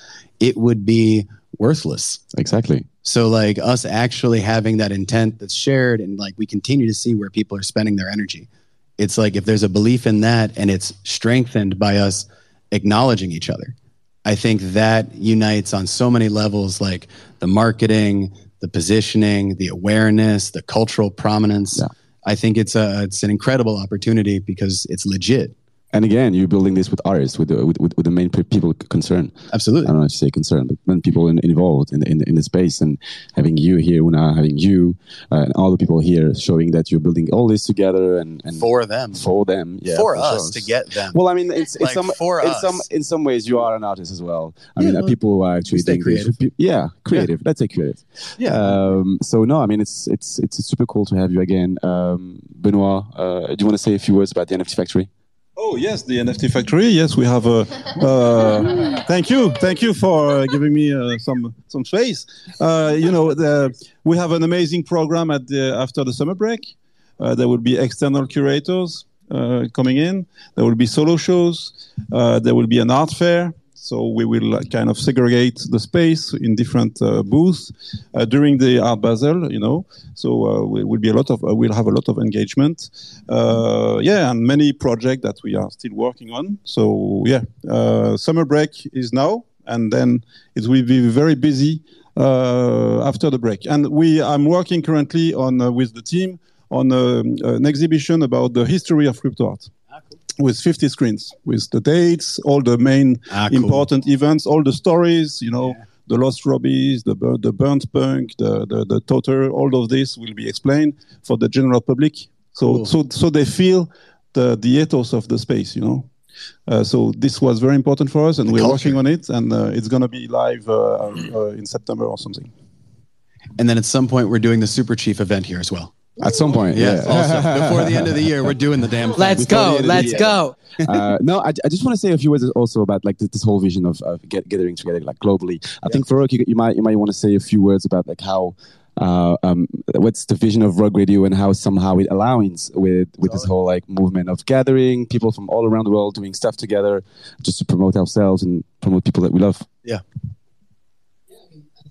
it would be worthless. Exactly. So like us actually having that intent that's shared and like we continue to see where people are spending their energy. It's like if there's a belief in that and it's strengthened by us acknowledging each other. I think that unites on so many levels like the marketing, the positioning, the awareness, the cultural prominence. I think it's a it's an incredible opportunity because it's legit. And again, you're building this with artists, with the, with, with, the main people concerned. Absolutely. I don't know if you say concerned, but when people in, involved in, in, in the space and having you here, Una, having you uh, and all the people here showing that you're building all this together and, and For them. for them, yeah, for, for us sure. to get them. Well, I mean, it's, it's Like, some for in us. some in some ways you are an artist as well. I Yeah, mean, uh, well, people who are actually stay doing this- creative. Yeah, creative. Let's say creative. Yeah. Um, so no, I mean, it's it's it's super cool to have you again, um, Benoit. Uh, do you want to say a few words about the NFT Factory? Oh yes, the NFT factory. Yes, we have a. Uh, thank you, thank you for uh, giving me uh, some some space. Uh, you know, the, we have an amazing program at the after the summer break. Uh, there will be external curators uh, coming in. There will be solo shows. There will be an art fair. So we will uh, kind of segregate the space in different uh, booths uh, during the Art Basel. You know, so uh, we will be a lot of uh, we'll have a lot of engagement. Uh, yeah, and many projects that we are still working on. So yeah, summer break is now, and then it will be very busy after the break. And we I'm working currently on with the team on um, an exhibition about the history of crypto art with 50 screens with the dates all the main Ah, cool. important events all the stories you know the lost robbies the the burnt punk the the, the toter all of this will be explained for the general public so Cool. so so they feel the the ethos of the space you know uh, so this was very important for us and The we're culture. working on it and uh, it's going to be live uh, uh, in september or something And then at some point we're doing the Super Chief event here as well. At some point, Yes, yeah. also before the end of the year, we're doing the damn thing. Let's Before go. end of the Let's go. uh, no, I, I just want to say a few words also about like this, this whole vision of, of get, gathering together like globally. I think Farokh, you, you might you might want to say a few words about like how uh, um, what's the vision of Rug Radio and how somehow it aligns with with this whole like movement of gathering people from all around the world doing stuff together just to promote ourselves and promote people that we love. Yeah.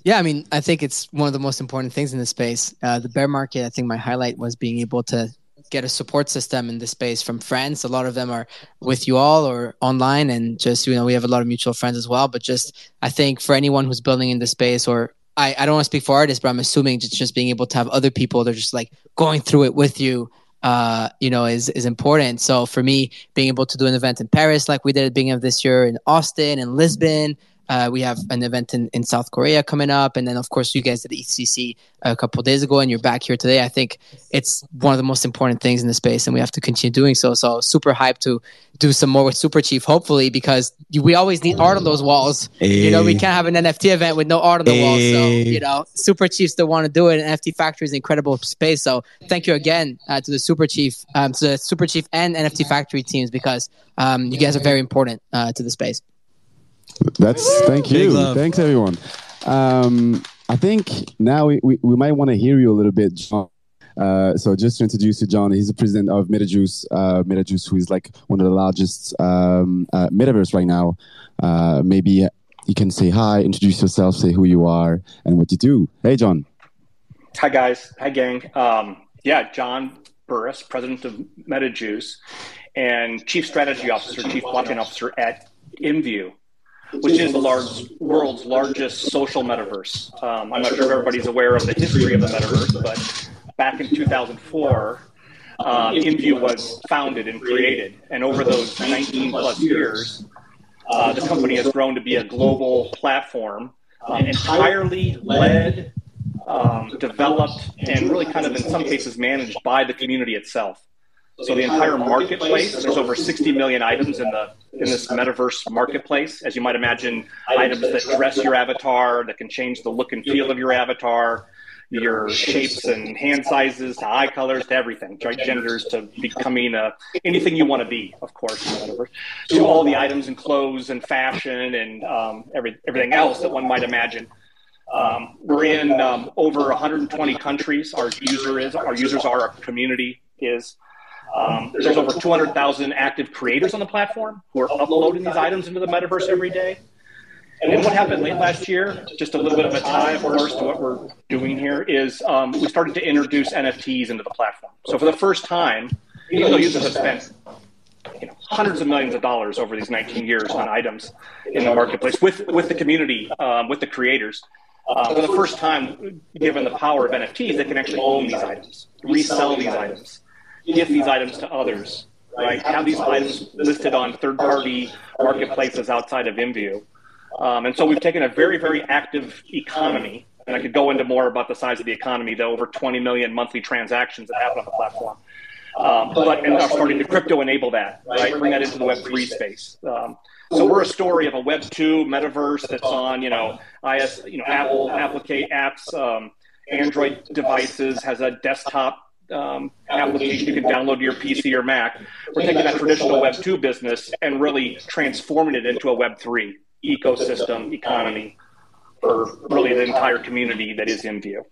Yeah, I mean, I think it's one of the most important things in this space. Uh, the bear market, I think my highlight was being able to get a support system in this space from friends. A lot of them are with you all or online, and just, you know, we have a lot of mutual friends as well. But just, I think for anyone who's building in the space, or I, I don't want to speak for artists, but I'm assuming just, just being able to have other people that are just like going through it with you. Uh, you know, is is important. So for me, being able to do an event in Paris, like we did at the beginning of this year, in Austin and Lisbon, uh, we have an event in, in South Korea coming up, and then of course you guys did the EthCC a couple of days ago, and you're back here today. I think it's one of the most important things in the space, and we have to continue doing so. So super hyped to do some more with Super Chief, hopefully, because we always need art on those walls. You know, we can't have an NFT event with no art on the walls. So you know, Super Chiefs still want to do it, and NFT Factory is an incredible space. So thank you again uh, to the Super Chief, um, to the Super Chief and NFT Factory teams because um, you guys are very important uh, to the space. That's thank you. Thanks everyone. Um, I think now we, we, we might want to hear you a little bit, John. Uh, so just to introduce you, John, he's the president of MetaJuice, uh, MetaJuice, who is like one of the largest um, uh, metaverse right now. Uh, maybe you can say hi, introduce yourself, say who you are, and what you do. Hey, John. Hi guys. Hi gang. Um, yeah, John Burris, president of MetaJuice, and chief strategy officer, chief blockchain officer at IMVU, which is the large, world's largest social metaverse. Um, I'm not sure if everybody's aware of the history of the metaverse, but back in 2004, uh, IMVU was founded and created, and over those 19 plus years, uh, the company has grown to be a global platform, um, entirely led um, developed and really kind of in some cases managed by the community itself. So the entire marketplace, there's over 60 million items in the in this metaverse marketplace. As you might imagine, items that dress your avatar, that can change the look and feel of your avatar, your shapes and hand sizes to eye colors to everything, right? genders to becoming a, anything you want to be, of course, to all the items and clothes and fashion and um, every, everything else that one might imagine. Um, we're in um, over 120 countries. Our user is our users are our community is. Um, there's over 200,000 active creators on the platform who are uploading these items into the metaverse every day. And then what happened late last year, just a little bit of a tie, of course, to what we're doing here, is um, we started to introduce NFTs into the platform. So for the first time, even though users have spent you know, hundreds of millions of dollars over these 19 years on items in the marketplace with, with the community, um, with the creators, uh, for the first time, given the power of NFTs, they can actually own these items, resell these items, gift these items to others, right? Have these items listed on third-party marketplaces outside of IMVU. Um, and so we've taken a very, very active economy, and I could go into more about the size of the economy, the over 20 million monthly transactions that happen on the platform. Um, but and are starting to crypto enable that, right? Bring that into the Web3 space. Um, so we're a story of a Web two metaverse that's on, you know, iOS, you know, Apple applicate apps, um, Android devices has a desktop um, application you can download to your PC or Mac. We're taking that traditional Web two business and really transforming it into a Web three ecosystem economy for really the entire community that is IMVU.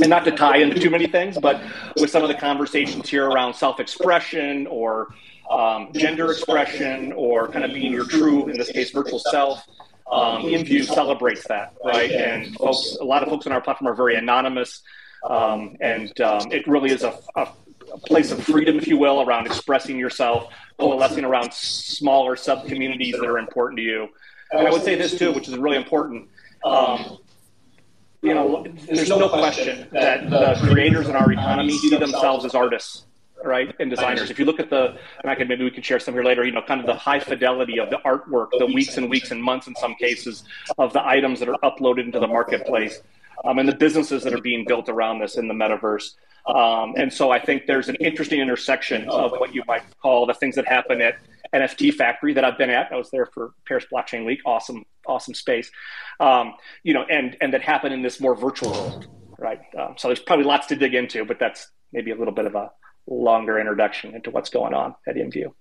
And not to tie into too many things, but with some of the conversations here around self-expression or um, gender expression or kind of being your true, in this case, virtual self. Um, IMVU celebrates that, right? And folks, a lot of folks on our platform are very anonymous, um, and um, it really is a, a, a place of freedom, if you will, around expressing yourself, coalescing around smaller sub communities that are important to you. And I would say this too, which is really important. Um, you know, there's no question that the creators in our economy see themselves as artists right and designers if you look at the and i can maybe we can share some here later you know kind of the high fidelity of the artwork the weeks and weeks and months in some cases of the items that are uploaded into the marketplace um, and the businesses that are being built around this in the metaverse. Um, and so i think there's an interesting intersection of what you might call the things that happen at nft factory that i've been at. I was there for paris blockchain week. Awesome awesome space. Um, you know and and that happen in this more virtual world right? Um, so there's probably lots to dig into but that's maybe a little bit of a longer introduction into what's going on at IMVU.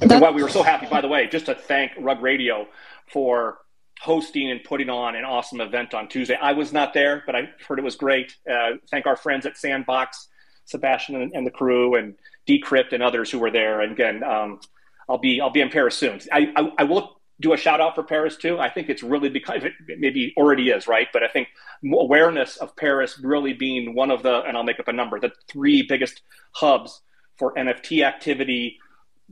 And why we were so happy, by the way, just to thank Rug Radio for hosting and putting on an awesome event on Tuesday. I was not there, but I heard it was great. Uh, thank our friends at Sandbox, Sebastian and, and, the crew, and Decrypt and others who were there. And again, um, I'll be I'll be in Paris soon. I, I, I will do a shout out for Paris too. I think it's really because it maybe already is right, but I think awareness of Paris really being one of the and I'll make up a number the three biggest hubs for NFT activity,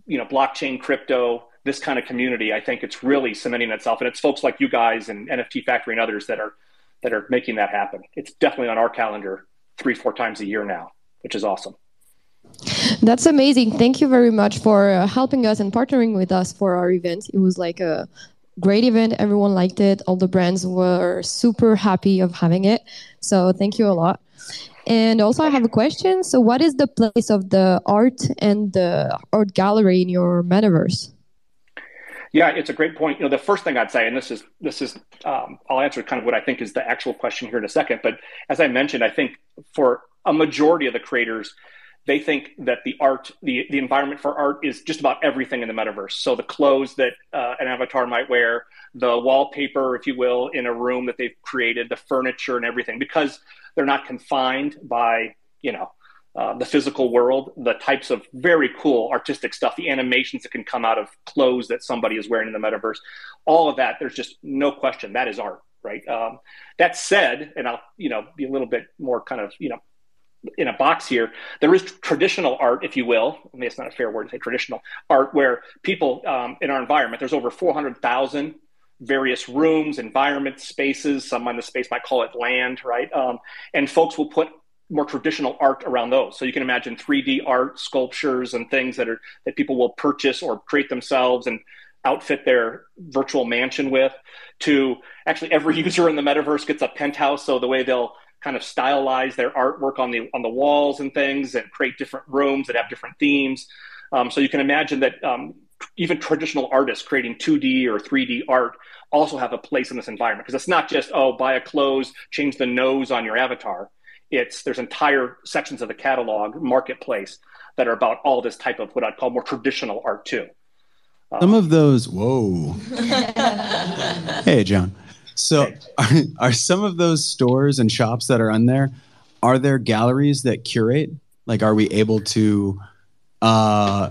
you know, blockchain, crypto, this kind of community. I think it's really cementing itself, and it's folks like you guys and NFT Factory and others that are that are making that happen. It's definitely on our calendar three four times a year now, which is awesome. That's amazing. Thank you very much for uh, helping us and partnering with us for our event. It was like a great event. Everyone liked it. All the brands were super happy of having it. So thank you a lot. And also, I have a question. So, what is the place of the art and the art gallery in your metaverse? Yeah, it's a great point. You know, the first thing I'd say, and this is this is, um, I'll answer kind of what I think is the actual question here in a second. But as I mentioned, I think for a majority of the creators, they think that the art, the, the environment for art is just about everything in the metaverse. So the clothes that uh, an avatar might wear, the wallpaper, if you will, in a room that they've created, the furniture and everything, because they're not confined by, you know, uh, the physical world, the types of very cool artistic stuff, the animations that can come out of clothes that somebody is wearing in the metaverse, all of that, there's just no question that is art, right? Um, that said, and I'll, you know, be a little bit more kind of, you know, in a box here, there is traditional art, if you will. I mean, it's not a fair word to say traditional art, where people um, in our environment, there's over 400,000 various rooms, environments, spaces. Some in the space might call it land, right? Um, and folks will put more traditional art around those. So you can imagine 3D art, sculptures, and things that are that people will purchase or create themselves and outfit their virtual mansion with. To actually, every user in the metaverse gets a penthouse. So the way they'll kind of stylize their artwork on the on the walls and things, and create different rooms that have different themes. Um, so you can imagine that um, even traditional artists creating 2D or 3D art also have a place in this environment because it's not just oh buy a clothes, change the nose on your avatar. It's there's entire sections of the catalog marketplace that are about all this type of what I'd call more traditional art too. Some of those, whoa. hey, John. So, are, are some of those stores and shops that are on there, are there galleries that curate? Like, are we able to uh,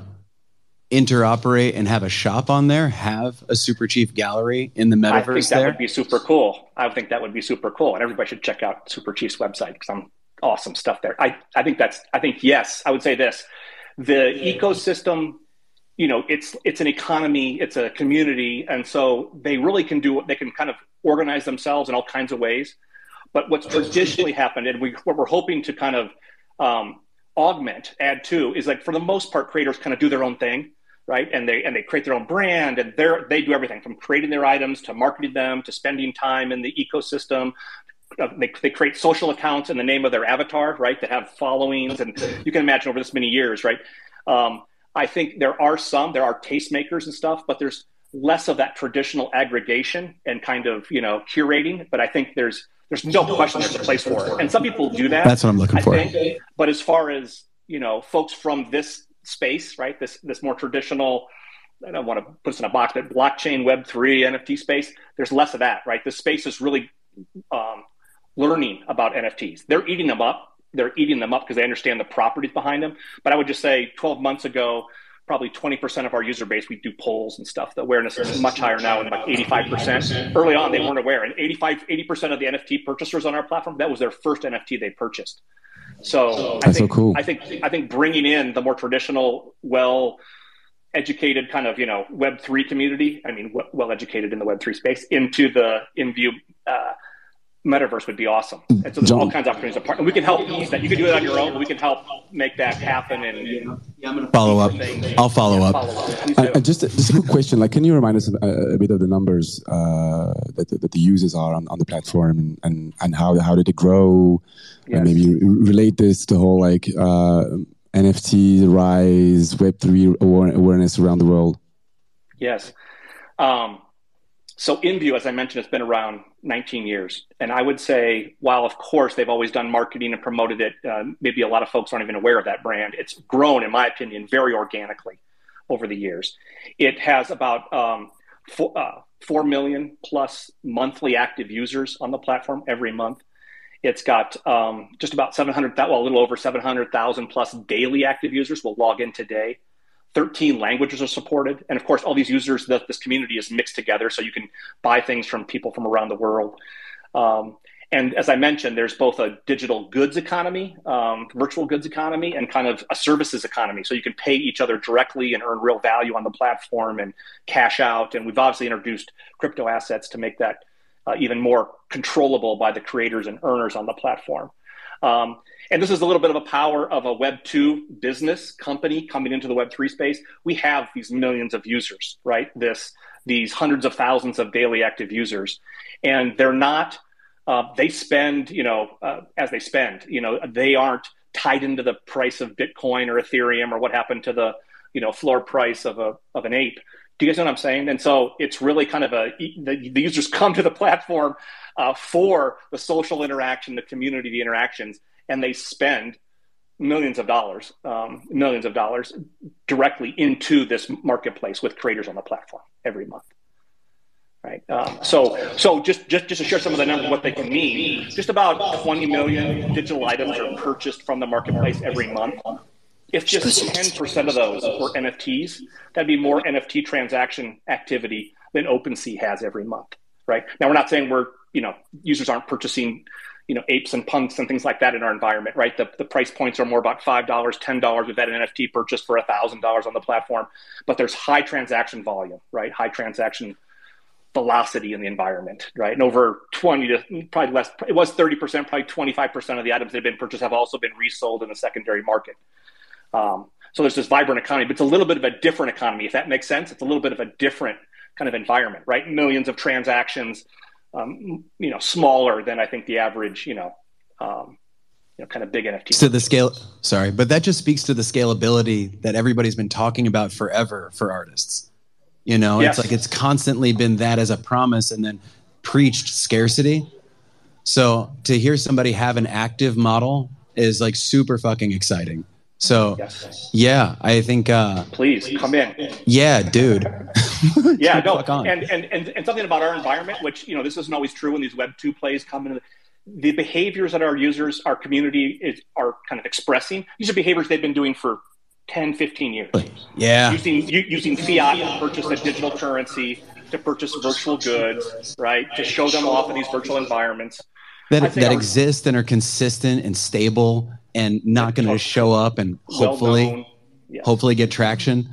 interoperate and have a shop on there, have a Super Chief gallery in the metaverse. I think metaverse that there? would be super cool. I think that would be super cool, and everybody should check out Super Chief's website because I'm awesome stuff there. I, I think that's I think yes, I would say this. The ecosystem, you know, it's it's an economy, it's a community, and so they really can do what they can kind of organize themselves in all kinds of ways. But what's traditionally happened, and we what we're hoping to kind of um, augment, add to, is like for the most part, creators kind of do their own thing, right? And they and they create their own brand, and they they do everything from creating their items to marketing them to spending time in the ecosystem. Uh, they, they create social accounts in the name of their avatar, right? That have followings, and you can imagine over this many years, right? Um, I think there are some, there are tastemakers and stuff, but there's less of that traditional aggregation and kind of you know curating. But I think there's there's no question there's a place for it, and some people do that. That's what I'm looking I for. think. But as far as you know, folks from this space, right? This this more traditional. I don't want to put this in a box, but blockchain, Web three, NFT space. There's less of that, right? This space is really um, learning about NFTs. They're eating them up. They're eating them up because they understand the properties behind them. But I would just say 12 months ago, probably 20% of our user base, we do polls and stuff. The awareness is much higher now, and like 85%. Early on, they weren't aware. And 85, 80% of the NFT purchasers on our platform, that was their first NFT they purchased. So I That's so think, cool. I think I think bringing in the more traditional, well educated kind of you know Web three community. I mean, well educated in the Web three space into the IMVU uh, metaverse would be awesome. And so there's all kinds of opportunities. Apart, and we can help ease that. You can do it on your own, but we can help make that happen. And you know, Follow up. I'll follow up. follow up. Please And, and just just a quick question, like, can you remind us a, a bit of the numbers uh, that, that the users are on, on the platform, and, and, and how how did it grow? Yes. And maybe relate this to whole like uh, NFT rise, Web three awareness around the world. Yes. Um, so InView, as I mentioned, has been around 19 years. And I would say, while of course they've always done marketing and promoted it, uh, maybe a lot of folks aren't even aware of that brand. It's grown, in my opinion, very organically over the years. It has about um, four, uh, 4 million plus monthly active users on the platform every month. It's got um, just about 700, well, a little over 700,000 plus daily active users will log in today. 13 languages are supported. And of course, all these users, that this community is mixed together. So you can buy things from people from around the world. Um, and as I mentioned, there's both a digital goods economy, um, virtual goods economy, and kind of a services economy. So you can pay each other directly and earn real value on the platform and cash out. And we've obviously introduced crypto assets to make that uh, even more controllable by the creators and earners on the platform. Um, and this is a little bit of a power of a Web 2 business company coming into the Web 3 space. We have these millions of users, right? This, these hundreds of thousands of daily active users. And they're not, uh, they spend, you know, uh, as they spend, you know, they aren't tied into the price of Bitcoin or Ethereum or what happened to the, you know, floor price of a, of an ape. Do you guys know what I'm saying? And so it's really kind of a the, the users come to the platform uh, for the social interaction, the community, the interactions, and they spend millions of dollars, um, millions of dollars directly into this marketplace with creators on the platform every month. Right. Um, so, so just, just just to share some of the numbers, what they can mean. Just about 20 million digital items are purchased from the marketplace every month. If just 10% of those were NFTs, that'd be more NFT transaction activity than OpenSea has every month. Right. Now, we're not saying we're you know users aren't purchasing you know apes and punks and things like that in our environment right? The, the price points are more about five dollars ten dollars we've had an nft purchase for a thousand dollars on the platform. But there's high transaction volume right? High transaction velocity in the environment right? And over 20 to probably less it was 30% probably 25% of the items that have been purchased have also been resold in the secondary market. Um, so there's this vibrant economy but it's a little bit of a different economy if that makes sense. It's a little bit of a different kind of environment right? Millions of transactions um, you know, smaller than I think the average, you know, um, you know, kind of big NFT. to the scale sorry but that just speaks to the scalability that everybody's been talking about forever for artists you know Yes. it's like it's constantly been that as a promise and then preached scarcity so to hear somebody have an active model is like super fucking exciting so Yes. yeah i think uh Please come in. yeah dude yeah, no, and, and and and something about our environment, which you know, this isn't always true when these Web two plays come in. The behaviors that our users, our community is are kind of expressing. These are behaviors they've been doing for 10, 15 years. yeah Using u- using fiat to purchase a digital currency, to purchase virtual goods, right? To show them off in these virtual environments. That that our- exist and are consistent and stable and not going to show up and hopefully. Yes. hopefully get traction.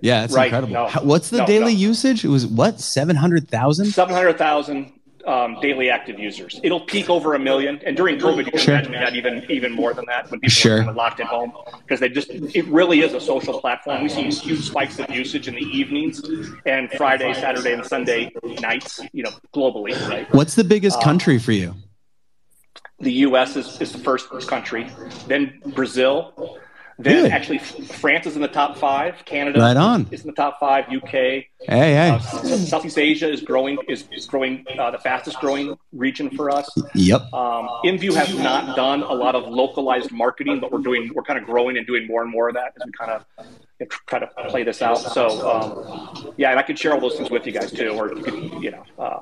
Yeah, it's Right, incredible. no, How- what's the no, daily no. usage? It was what seven hundred thousand. 700,000 um, daily active users. It'll peak over a million, and during COVID, you can Sure. imagine that even even more than that when people Sure. are kind of locked at home because they just it really is a social platform. We see huge spikes of usage in the evenings and Friday, Saturday, and Sunday nights. You know, globally, right? What's the biggest Uh, country for you? The U.S. is, is the first country, then Brazil, then Really? actually France is in the top five. Canada Right on. is in the top five. UK, Hey, hey. uh, Southeast Asia is growing is, is growing uh, the fastest growing region for us. Yep. Um, IMVU has not done a lot of localized marketing, but we're doing we're kind of growing and doing more and more of that as we kind of try to play this out. So um, yeah, and I could share all those things with you guys too, or you could you know uh,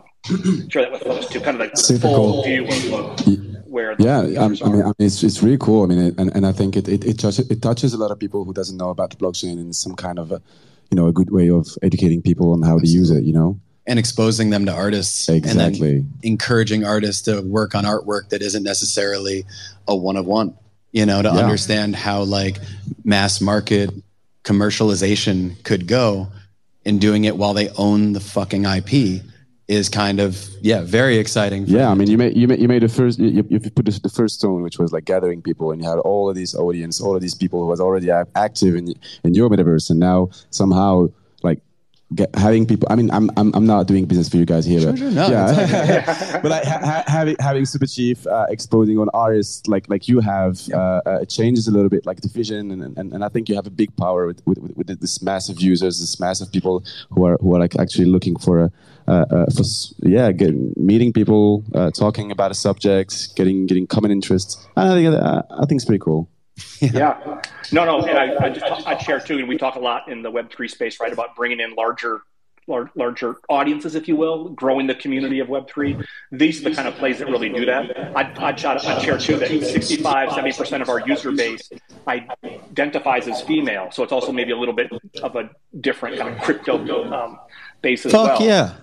share that with folks too, kind of like Super full cool. view of where the Yeah, I, I mean. I mean, it's, it's really cool. I mean, it, and, and I think it it, it, touches, it touches a lot of people who doesn't know about the blockchain and some kind of a, you know, a good way of educating people on how to use it. You know, and exposing them to artists Exactly. and then encouraging artists to work on artwork that isn't necessarily a one of one you know to Yeah. understand how like mass market commercialization could go in doing it while they own the fucking ip is kind of yeah very exciting for yeah. I mean, you made you made you made the first you, you put the, first stone, which was like gathering people, and you had all of these audience, all of these people who was already active in in your metaverse, and now somehow like. Get, having people, I mean, I'm, I'm I'm not doing business for you guys here, but sure, no, yeah, but like ha- ha- having having Super Chief uh, exposing on artists like like you have, uh, uh, changes a little bit like the vision, and, and, and I think you have a big power with, with, with this massive users, this massive people who are who are like actually looking for a for yeah, get, meeting people, uh, talking about a subject, getting getting common interests. I think uh, I think it's pretty cool. yeah. No, no, and I, I just I share too, and we talk a lot in the Web three space, right, about bringing in larger, lar- larger audiences, if you will, growing the community of Web three. These are the kind of plays that really do that. I I shot I share too that 65, 70 percent of our user base identifies as female, so it's also maybe a little bit of a different kind of crypto um, base as fuck well. yeah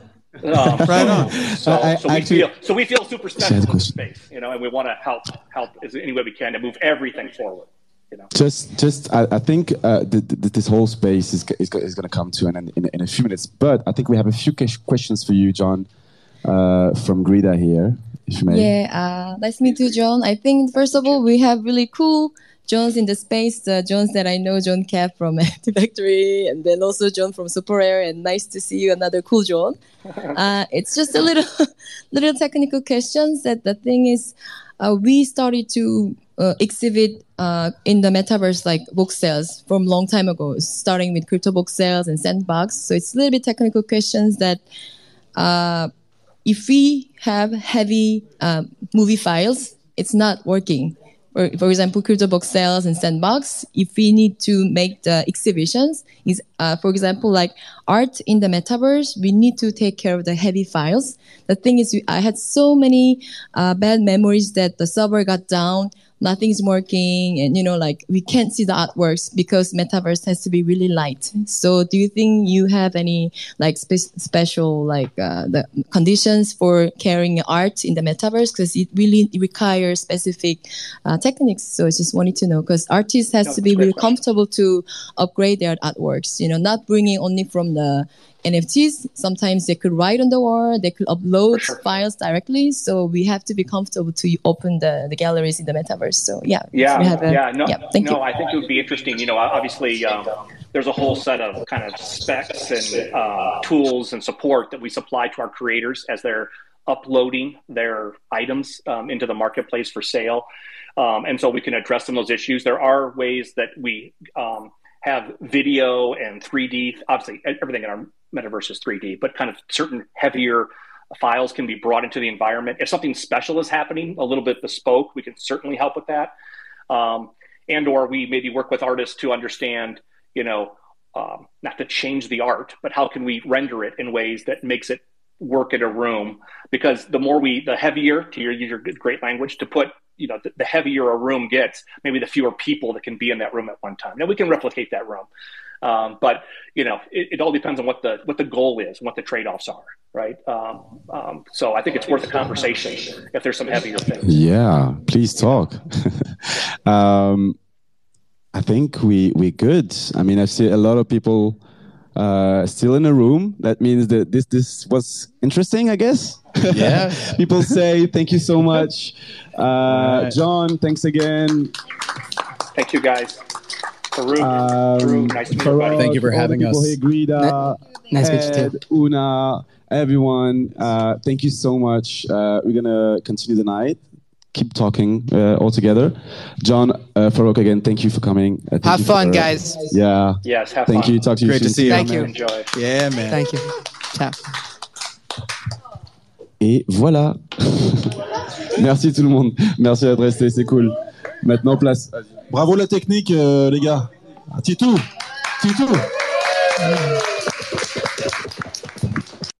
Um, Right on. So, I- so we actually- feel so we feel super special in this space, you know, and we want to help help as any way we can to move everything forward. You know. Just, just, I, I think uh, th- th- this whole space is, is, is going to come to an end in, in a few minutes. But I think we have a few questions for you, John, uh, from Grida here, if you may. Yeah, uh, nice to meet you, John. I think first of all, we have really cool Johns in the space. The Johns that I know, John Cap from Factory, and then also John from SuperRare. And nice to see you, another cool John. Uh, it's just a little, little technical questions. That the thing is, uh, we started to uh, exhibit uh, in the metaverse like book sales from long time ago, starting with Cryptovoxels and sandbox. So it's a little bit technical questions that. Uh, if we have heavy movie files, it's not working, for, for example, Cryptovoxels and Sandbox, if we need to make the exhibitions, is uh, for example like art in the metaverse, we need to take care of the heavy files. The thing is, I had so many uh, bad memories that the server got down nothing's working and you know like we can't see the artworks because metaverse has to be really light. So do you think you have any like spe- special like uh, the conditions for carrying art in the metaverse? Because it really requires specific uh, techniques. So i just wanted to know because artists has to be really comfortable to upgrade their artworks you know not bringing only from the NFTs, sometimes they could write on the wall, they could upload files directly. So we have to be comfortable to open the, the galleries in the metaverse. So yeah, Yeah, have a- yeah, no, thank no. you. I think it would be interesting. You know, obviously, um, there's a whole set of kind of specs and uh, tools and support that we supply to our creators as they're uploading their items um, into the marketplace for sale, um, and so we can address some of those issues. There are ways that we um, have video and 3D. Obviously, everything in our metaverse is 3D, but kind of certain heavier files can be brought into the environment. If something special is happening, a little bit bespoke, we can certainly help with that. Um, and or we maybe work with artists to understand, you know, um, not to change the art, but how can we render it in ways that makes it work in a room? Because the more we, the heavier, to your, your great language, to put, you know, the, the heavier a room gets, maybe the fewer people that can be in that room at one time. Now we can replicate that room. Um, but you know, it, it all depends on what the what the goal is and what the trade offs are, right? Um, um, so I think it's worth a conversation if there's some heavier things. Yeah, please talk. um, I think we we good. I mean, I see a lot of people uh, still in the room. That means that this this was interesting, I guess. Yeah. people say thank you so much, uh, John. Thanks again. Thank you guys. Farokh, Um, Farokh, nice to meet Farag, you. Thank you for all the having people us. Here, Guida, Nice to meet you too. Una, everyone. Uh, thank you so much. Uh, we're gonna continue the night. Keep talking uh, all together. John, uh, Farokh, again, thank you for coming. Uh, thank Have fun, for- guys. Yeah. Yes, have fun. Thank fun. you. Talk to you Great soon. to see you. Thank you. Enjoy. Yeah, man. Thank you. Ciao. Et voilà. Merci tout le monde. Merci d'être resté, c'est cool. Maintenant, place. Bravo la technique, euh, les gars. Titou Titou